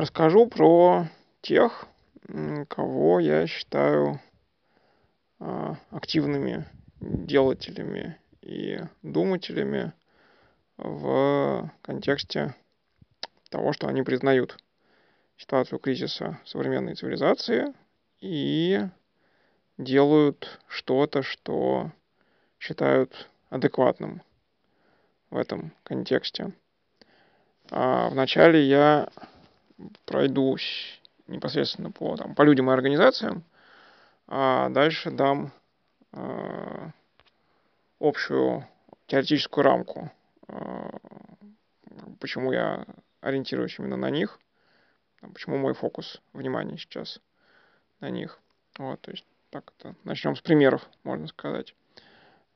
расскажу про тех, кого я считаю а, активными делателями и думателями в контексте того, что они признают ситуацию кризиса современной цивилизации и делают что-то, что считают адекватным в этом контексте. А вначале я пройдусь непосредственно по, там, по людям и организациям, а дальше дам э, общую теоретическую рамку, э, почему я ориентируюсь именно на них, почему мой фокус внимания сейчас на них. Вот, то есть так это начнем с примеров, можно сказать.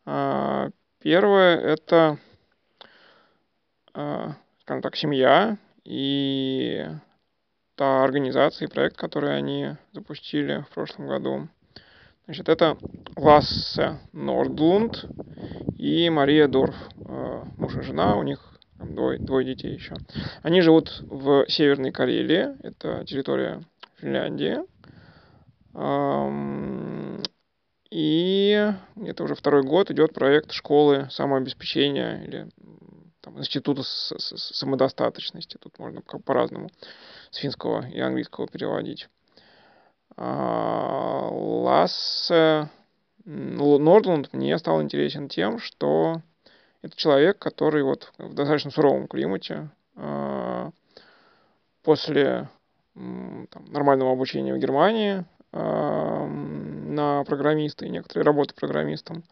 А, первое это, а, скажем так, семья и та организация и проект, который они запустили в прошлом году. Значит, это Лассе Нордлунд и Мария Дорф, э, муж и жена, у них двое, двое детей еще. Они живут в Северной Карелии, это территория Финляндии. И это уже второй год идет проект школы самообеспечения или там, института самодостаточности. Тут можно по-разному с финского и английского переводить. А, Лассе Нордланд мне стал интересен тем, что это человек, который вот в достаточно суровом климате а, после там, нормального обучения в Германии а, на программиста и некоторые работы программистом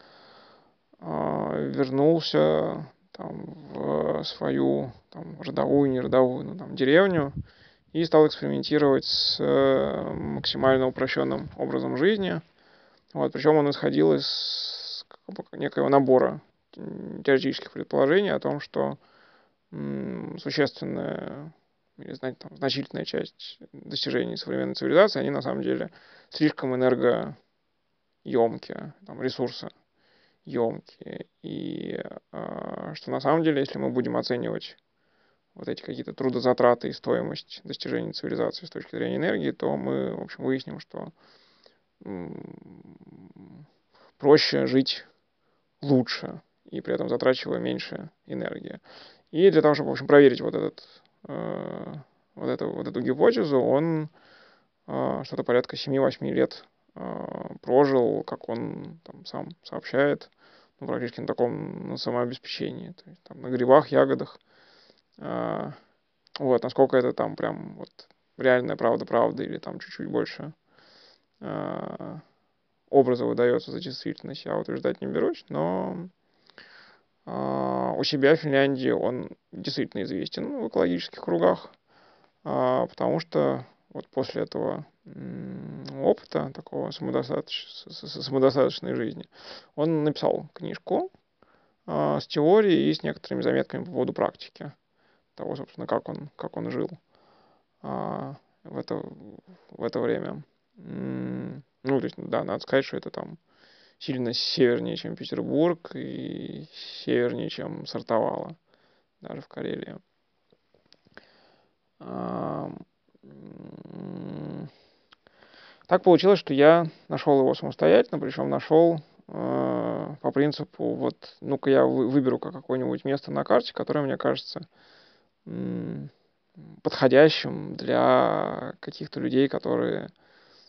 вернулся там, в свою там, родовую, не родовую, ну, там, деревню, и стал экспериментировать с э, максимально упрощенным образом жизни. Вот, причем он исходил из некоего набора теоретических предположений о том, что существенная или знаете, там, значительная часть достижений современной цивилизации, они на самом деле слишком энергоемкие, там, ресурсы емкие. И э, что на самом деле, если мы будем оценивать вот эти какие-то трудозатраты и стоимость достижения цивилизации с точки зрения энергии, то мы, в общем, выясним, что проще жить лучше и при этом затрачивая меньше энергии. И для того, чтобы, в общем, проверить вот, этот, э, вот, эту, вот эту гипотезу, он э, что-то порядка 7-8 лет прожил, как он там сам сообщает, ну, практически на таком на самообеспечении, то есть, там, на грибах, ягодах, а, вот, насколько это там прям вот реальная правда-правда или там чуть-чуть больше а, образа выдается за действительность, я утверждать не берусь, но а, у себя в Финляндии он действительно известен в экологических кругах, потому что вот после этого опыта такого самодостаточ... самодостаточной жизни он написал книжку с теорией и с некоторыми заметками по поводу практики того, собственно, как он, как он жил а, в, это, в это время. Ну, то есть, да, надо сказать, что это там сильно севернее, чем Петербург, и севернее, чем Сартовало, даже в Карелии. А, так получилось, что я нашел его самостоятельно, причем нашел э, по принципу, вот, ну-ка я выберу какое-нибудь место на карте, которое мне кажется подходящим для каких-то людей, которые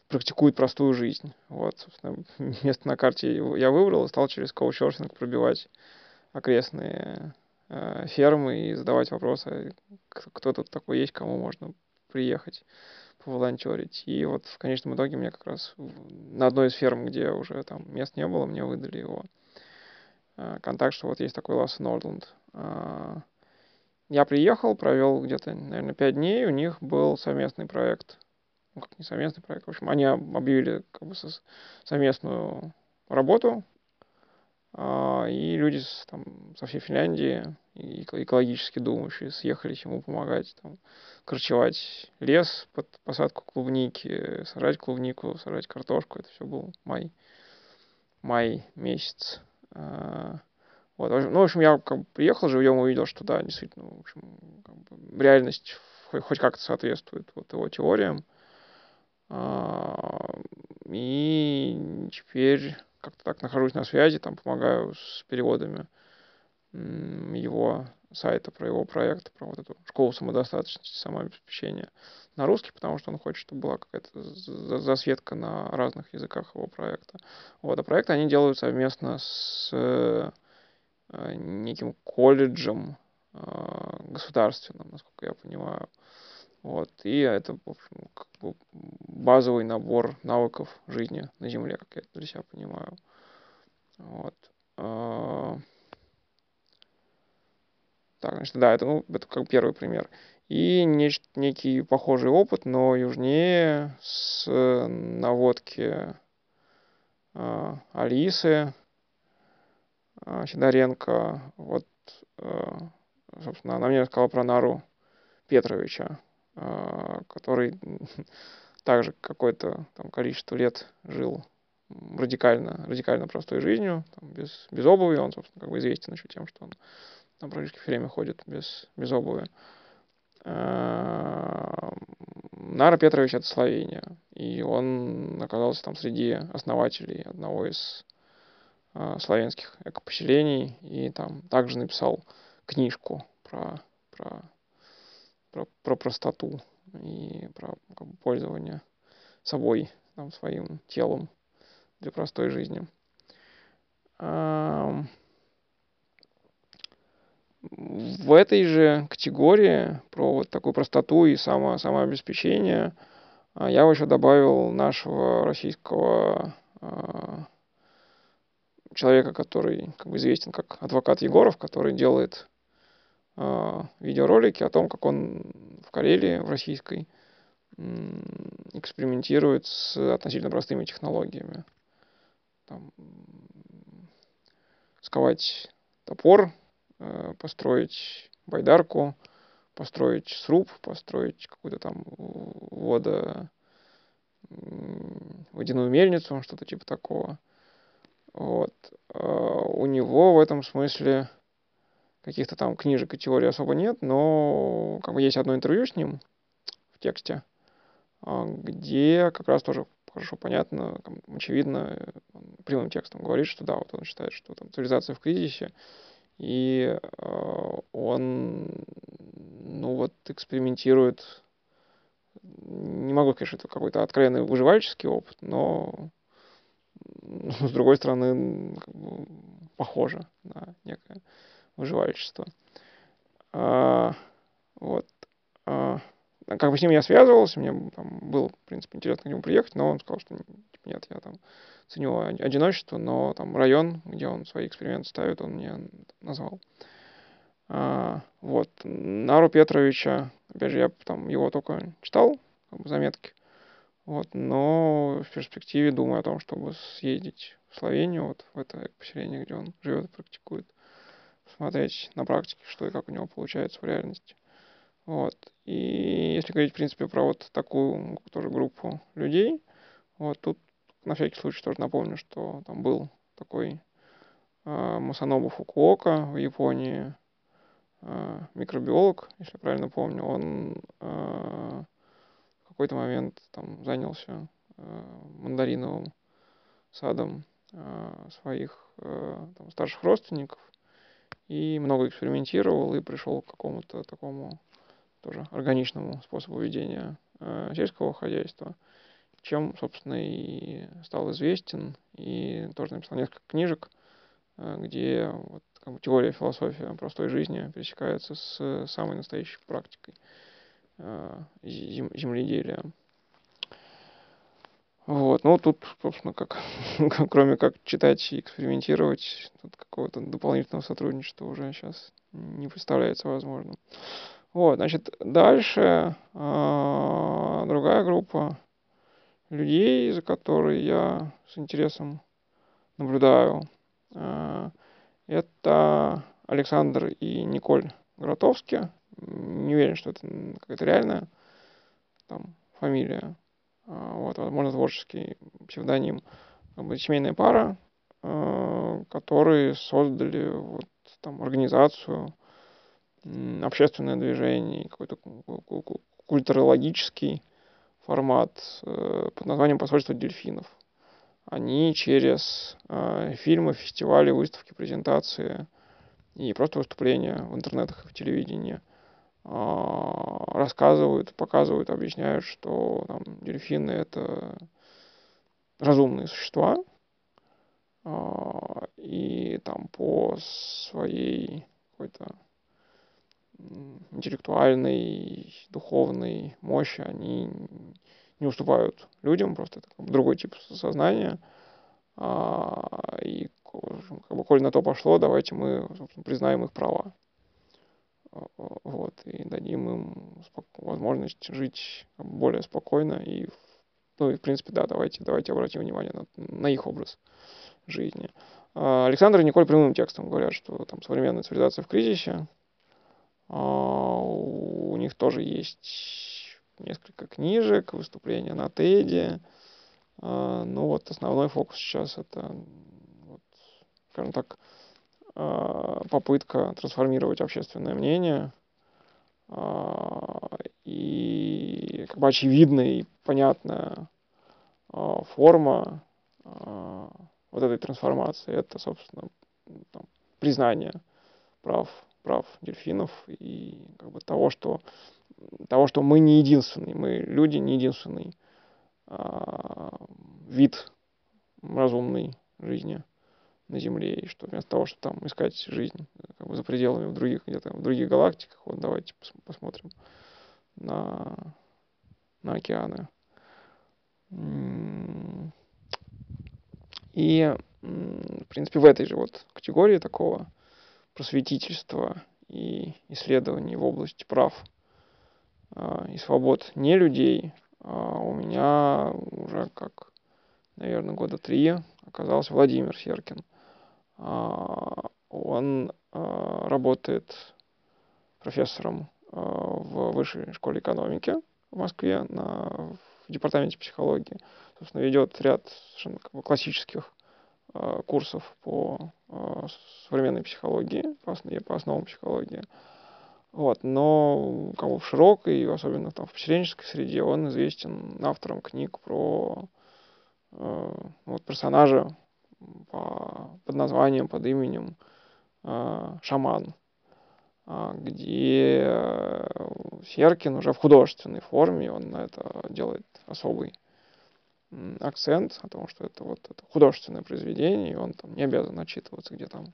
практикуют простую жизнь. Вот, собственно, место на карте я выбрал и стал через коучерсинг пробивать окрестные э, фермы и задавать вопросы, кто тут такой есть, кому можно приехать поволонтерить. И вот в конечном итоге мне как раз на одной из ферм, где уже там мест не было, мне выдали его э, контакт, что вот есть такой Ласс Нордланд. Я приехал, провел где-то, наверное, пять дней, у них был совместный проект. Ну, как не совместный проект, в общем, они объявили как бы совместную работу, а, и люди там, со всей Финляндии, экологически думающие, съехались ему помогать, там, корчевать лес под посадку клубники, сажать клубнику, сажать картошку. Это все был май, май месяц. А, вот, ну, в общем, я как бы приехал живьем, увидел, что да, действительно, в общем, как бы, реальность хоть, хоть как-то соответствует вот его теориям. А, и теперь как-то так нахожусь на связи, там помогаю с переводами его сайта, про его проект, про вот эту школу самодостаточности, самообеспечения на русский, потому что он хочет, чтобы была какая-то засветка на разных языках его проекта. Вот, а проекты они делают совместно с э, неким колледжем э, государственным, насколько я понимаю. Вот, и это, в общем, как бы базовый набор навыков жизни на Земле, как я это для себя понимаю. Вот. А, так, значит, да, это, ну, это как первый пример. И нечто, некий похожий опыт, но южнее, с наводки э, Алисы э, Сидоренко. Вот, э, собственно, она мне рассказала про Нару Петровича, который также какое-то там количество лет жил радикально, радикально простой жизнью, там, без, без обуви. Он, собственно, как бы известен еще тем, что он там практически все время ходит без, без обуви. Нара Петрович это Словения. И он оказался там среди основателей одного из э, славянских экопоселений. И там также написал книжку про, про, про, про простоту и про как бы, пользование собой, там, своим телом для простой жизни. В этой же категории про вот такую простоту и само, самообеспечение а, я еще добавил нашего российского а, человека, который как бы известен как адвокат Егоров, который делает видеоролики о том, как он в Карелии, в российской, экспериментирует с относительно простыми технологиями. Там, сковать топор, э, построить байдарку, построить сруб, построить какую-то там водо, водяную мельницу, что-то типа такого. Вот. А у него в этом смысле каких-то там книжек и теорий особо нет, но как бы есть одно интервью с ним в тексте, а, где как раз тоже хорошо понятно, очевидно, прямым текстом говорит, что да, вот он считает, что там цивилизация в кризисе, и э, он, ну вот, экспериментирует, не могу сказать, что это какой-то откровенный выживальческий опыт, но с другой стороны, как бы, похоже на некое выживальчество. А, вот. А, как бы с ним я связывался, мне там было, в принципе, интересно к нему приехать, но он сказал, что типа, нет, я там ценю одиночество, но там район, где он свои эксперименты ставит, он мне назвал. А, вот. Нару Петровича, опять же, я там его только читал, как бы заметки, вот, но в перспективе думаю о том, чтобы съездить в Словению, вот в это поселение, где он живет и практикует, смотреть на практике, что и как у него получается в реальности. Вот. И если говорить, в принципе, про вот такую тоже группу людей, вот тут на всякий случай тоже напомню, что там был такой э, Масанобу Фукуока в Японии, э, микробиолог, если правильно помню, он э, какой-то момент там занялся э, мандариновым садом э, своих э, там, старших родственников и много экспериментировал и пришел к какому-то такому тоже органичному способу ведения э, сельского хозяйства, чем, собственно, и стал известен, и тоже написал несколько книжек, э, где вот, как бы, теория философия простой жизни пересекается с самой настоящей практикой. Э, земледелия. Вот, ну тут, собственно, как, кроме как читать и экспериментировать, тут какого-то дополнительного сотрудничества уже сейчас не представляется возможным. Вот, значит, дальше э, другая группа людей, за которой я с интересом наблюдаю, э, это Александр и Николь Гротовски не уверен, что это какая-то реальная там, фамилия. А, вот, возможно, творческий псевдоним. Как бы семейная пара, а, которые создали вот, там, организацию общественное движение, какой-то культурологический формат э, под названием «Посольство дельфинов». Они через э, фильмы, фестивали, выставки, презентации и просто выступления в интернетах и в телевидении а, рассказывают, показывают, объясняют, что там, дельфины — это разумные существа, а, и там по своей какой-то интеллектуальной, духовной мощи они не уступают людям, просто это другой тип сознания. А, и как бы, коль на то пошло, давайте мы признаем их права. А, вот, и дадим им возможность жить более спокойно и, ну и в принципе, да, давайте, давайте обратим внимание на, на их образ жизни. А, Александр и Николь прямым текстом говорят, что там современная цивилизация в кризисе, а, у них тоже есть несколько книжек, выступления на Теде. А, ну вот основной фокус сейчас это, вот, скажем так, а, попытка трансформировать общественное мнение и как бы очевидная и понятная форма вот этой трансформации это, собственно, там, признание прав прав дельфинов и как бы того, что того, что мы не единственный, мы люди не единственный а, вид разумной жизни на Земле, и что вместо того, чтобы там искать жизнь как бы за пределами в других где-то в других галактиках, вот давайте пос посмотрим на на океаны. И, в принципе, в этой же вот категории такого просветительства и исследований в области прав а, и свобод не людей а, у меня уже как, наверное, года три оказался Владимир Серкин. А, он работает профессором в высшей школе экономики в Москве на, в департаменте психологии. Собственно, ведет ряд совершенно как бы, классических Э, курсов по э, современной психологии, по, основ, по основам психологии. Вот, но как бы в широкой, особенно там в поселенческой среде, он известен автором книг про э, вот, персонажа по, под названием, под именем э, Шаман, э, где Серкин уже в художественной форме, он на это делает особый акцент о том, что это вот это художественное произведение, и он там не обязан отчитываться, где там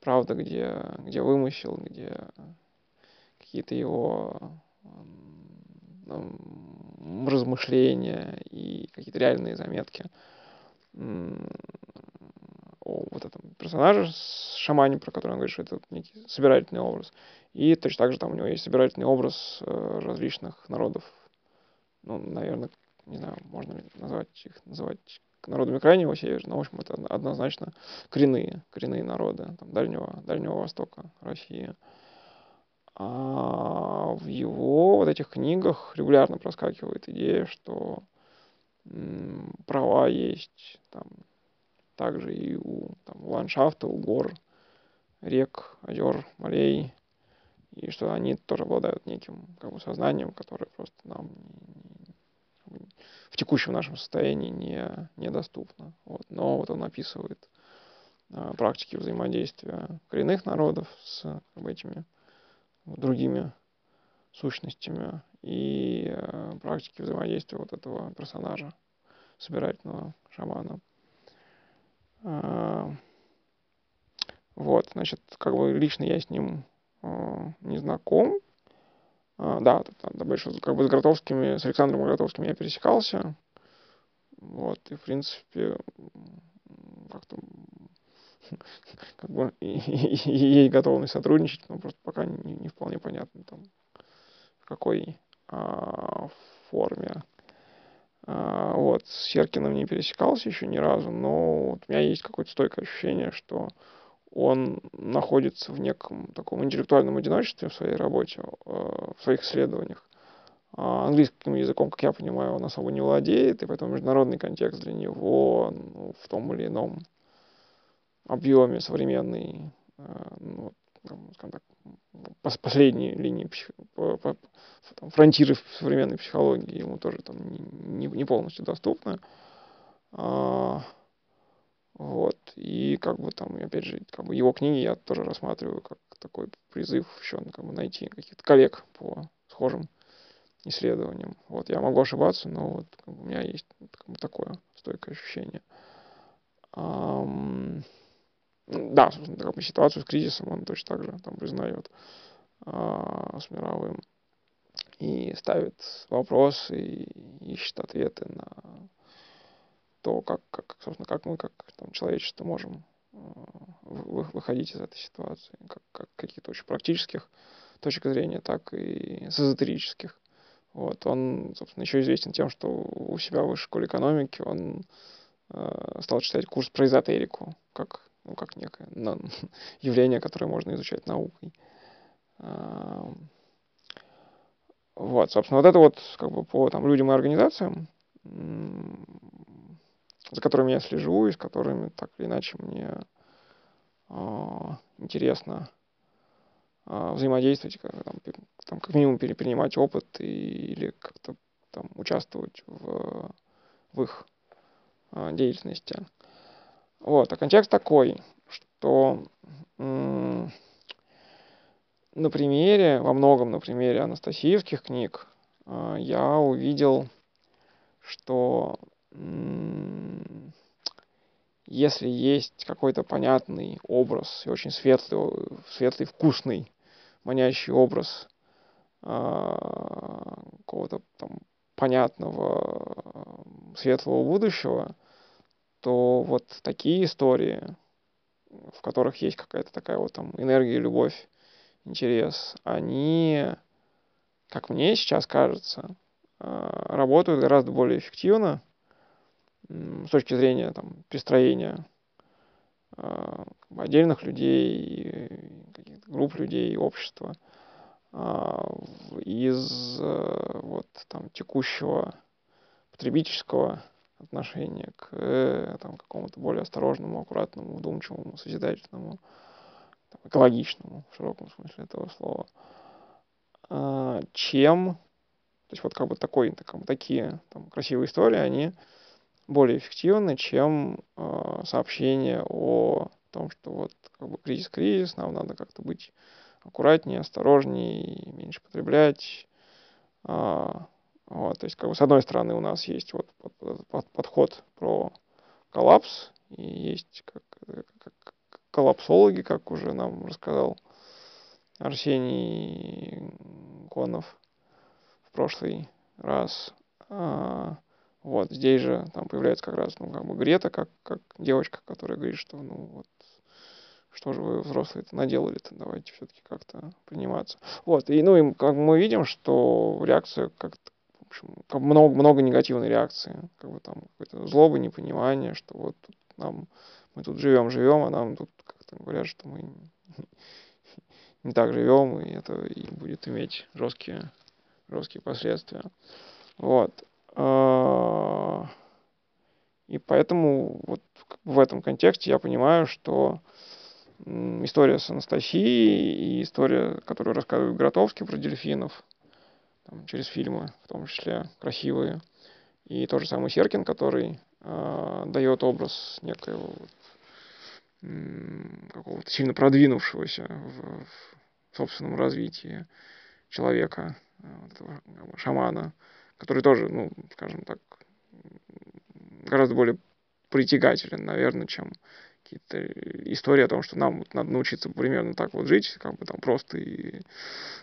правда, где, где вымысел, где какие-то его там, размышления и какие-то реальные заметки с шамане, про который он говорит, что это некий собирательный образ. И точно так же там у него есть собирательный образ э, различных народов, ну, наверное, не знаю, можно ли назвать их, называть народами крайнего севера, но, в общем, это однозначно коренные, коренные народы там, Дальнего, Дальнего Востока России. А в его вот этих книгах регулярно проскакивает идея, что м, права есть там, также и у там, ландшафта, у гор, рек, озер, морей, и что они тоже обладают неким как бы, сознанием, которое просто нам в текущем нашем состоянии не, недоступно. Вот. Но вот он описывает а, практики взаимодействия коренных народов с как бы, этими другими сущностями и э, практики взаимодействия вот этого персонажа, собирательного шамана. Э, вот, значит, как бы лично я с ним э, не знаком, а, да, больше как бы с Гротовскими, с Александром Гротовским я пересекался. Вот, и в принципе, как-то как бы есть готовность сотрудничать, но просто пока не, не вполне понятно там в какой а, форме. А, с Серкиным не пересекался еще ни разу, но вот у меня есть какое-то стойкое ощущение, что он находится в неком таком интеллектуальном одиночестве в своей работе, э, в своих исследованиях. А английским языком, как я понимаю, он особо не владеет, и поэтому международный контекст для него ну, в том или ином объеме современный э, ну, скажем так, последней линии фронтиры современной психологии ему тоже там не, не полностью доступны. А, вот. И как бы там, опять же, как бы его книги я тоже рассматриваю как такой призыв еще как бы найти каких-то коллег по схожим исследованиям. Вот я могу ошибаться, но вот как бы, у меня есть как бы, такое стойкое ощущение. Um, да, собственно, ситуацию с кризисом он точно так же там признает uh, с мировым и ставит вопросы и ищет ответы на то, как, как, собственно, как мы, как там, человечество, можем э, выходить из этой ситуации, как, как каких-то очень практических точек зрения, так и с эзотерических. Вот, он, собственно, еще известен тем, что у себя в высшей школе экономики он э, стал читать курс про эзотерику, как, ну, как некое на, явление, которое можно изучать наукой. Вот, собственно, вот это вот как бы по там, людям и организациям за которыми я слежу и с которыми так или иначе мне э, интересно э, взаимодействовать, как, там, там, как минимум перенимать опыт и, или как-то там участвовать в, в их э, деятельности. Вот, а контекст такой, что на примере, во многом на примере анастасиевских книг э, я увидел, что если есть какой-то понятный образ и очень светлый, светлый, вкусный, манящий образ а, какого-то там понятного светлого будущего, то вот такие истории, в которых есть какая-то такая вот там энергия, любовь, интерес, они, как мне сейчас кажется, а, работают гораздо более эффективно, с точки зрения там, перестроения э, отдельных людей, каких-то групп людей, общества э, из э, вот, там, текущего потребительского отношения к э, там, какому-то более осторожному, аккуратному, вдумчивому, созидательному, там, экологичному в широком смысле этого слова, э, чем то есть вот как бы такой, бы такие там, красивые истории, они более эффективны, чем э, сообщение о том, что вот как бы кризис-кризис, нам надо как-то быть аккуратнее, осторожнее, меньше потреблять. А, вот, то есть, как бы, с одной стороны, у нас есть вот под, под, подход про коллапс, и есть как, как, коллапсологи, как уже нам рассказал Арсений Конов в прошлый раз. А, вот, здесь же там появляется как раз, ну, как бы Грета, как, как девочка, которая говорит, что, ну, вот, что же вы взрослые-то наделали-то, давайте все-таки как-то приниматься. Вот, и, ну, и как мы видим, что реакция как-то, общем, много, много негативной реакции, как бы там какое-то злоба, непонимание, что вот нам, мы тут живем, живем, а нам тут как-то говорят, что мы не так живем, и это и будет иметь жесткие, жесткие последствия. Вот. А, и поэтому вот в этом контексте я понимаю, что история с Анастасией и история, которую рассказывает Гротовский про дельфинов, там, через фильмы, в том числе красивые, и тот же самый Серкин, который э, дает образ некоего какого-то сильно продвинувшегося в, в собственном развитии человека, вот этого шамана, который тоже, ну, скажем так, гораздо более притягателен, наверное, чем какие-то истории о том, что нам вот надо научиться примерно так вот жить, как бы там просто и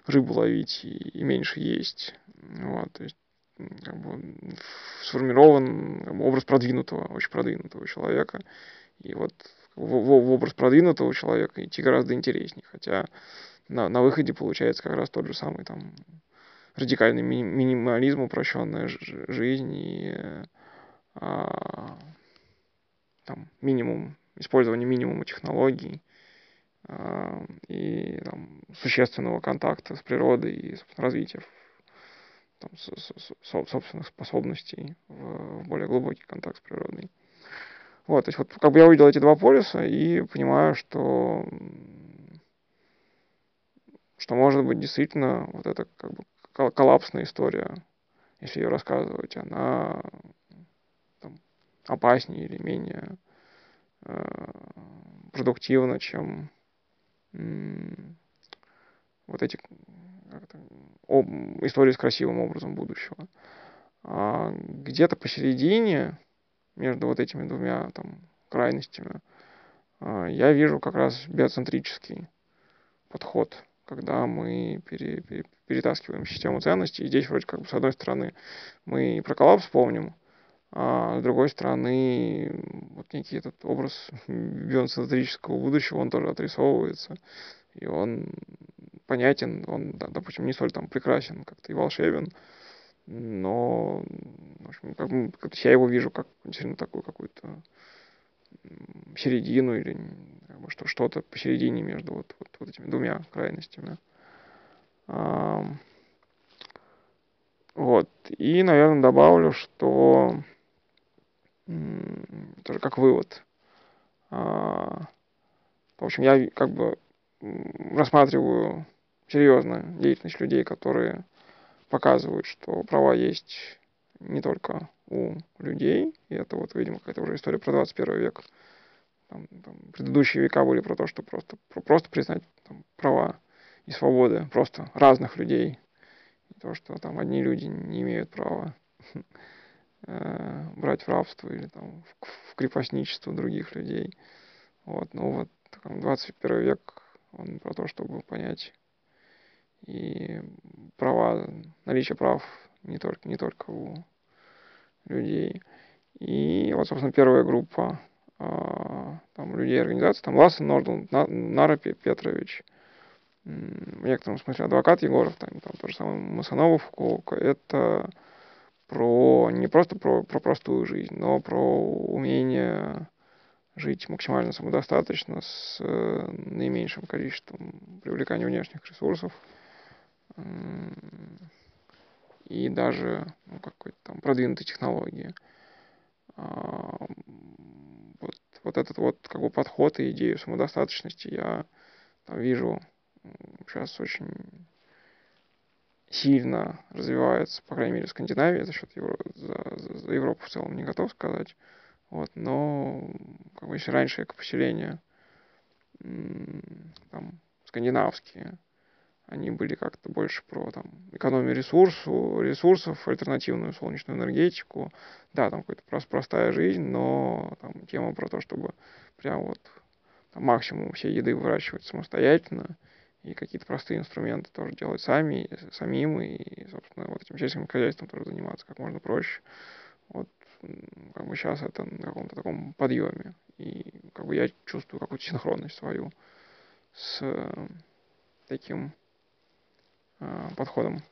рыбу ловить, и, и меньше есть. Вот, то есть как бы сформирован как бы, образ продвинутого, очень продвинутого человека. И вот в, в, образ продвинутого человека идти гораздо интереснее. Хотя на, на выходе получается как раз тот же самый там радикальный ми- минимализм, упрощенная жизнь и а, там, минимум, использование минимума технологий а, и там, существенного контакта с природой и развития там, с, с, с, собственных способностей в, в более глубокий контакт с природой. Вот, то есть вот как бы я увидел эти два полюса и понимаю, что что может быть действительно вот эта как бы коллапсная история, если ее рассказывать, она там, опаснее или менее э, продуктивна, чем вот эти об, истории с красивым образом будущего. А где-то посередине между вот этими двумя там, крайностями а, я вижу как раз биоцентрический подход, когда мы пере, пере, перетаскиваем систему ценностей. И здесь вроде как бы с одной стороны мы про коллапс вспомним, а с другой стороны вот некий этот образ биоцентрического будущего, он тоже отрисовывается. И он понятен, он, да, допустим, не столь там прекрасен как-то и волшебен, но в общем, как, как я его вижу как действительно такую какую-то середину или как бы, что, что-то посередине между вот, вот, вот этими двумя крайностями. А, вот. И, наверное, добавлю, что тоже как вывод. А, в общем, я как бы рассматриваю серьезно деятельность людей, которые показывают, что права есть не только у людей, и это вот, видимо, какая-то уже история про 21 век. Там, там, предыдущие века были про то, что просто, про, просто признать там, права и свободы просто разных людей. И то, что там одни люди не имеют права э, брать в рабство или там в, в крепостничество других людей. Вот, ну вот, 21 век, он про то, чтобы понять и права, наличие прав не только, не только у людей. И вот, собственно, первая группа а, там, людей организации, там Лассен, Нордун, Нара Петрович, в некотором смысле адвокат Егоров, там, там то же самое Масанова Фукуока, это про не просто про, про простую жизнь, но про умение жить максимально самодостаточно с э, наименьшим количеством привлекания внешних ресурсов, и даже ну, какой-то там продвинутой технологии. А, вот, вот этот вот как бы подход и идею самодостаточности я там, вижу сейчас очень сильно развивается, по крайней мере, в Скандинавии за счет Евро... за, за, Европу в целом не готов сказать. Вот, но как бы если раньше экопоселения там скандинавские они были как-то больше про там, экономию ресурсу, ресурсов, альтернативную солнечную энергетику. Да, там какая-то просто простая жизнь, но там тема про то, чтобы прям вот там, максимум всей еды выращивать самостоятельно и какие-то простые инструменты тоже делать сами, самим, и, собственно, вот этим сельским хозяйством тоже заниматься как можно проще. Вот как бы сейчас это на каком-то таком подъеме. И как бы я чувствую какую-то синхронность свою с таким подходом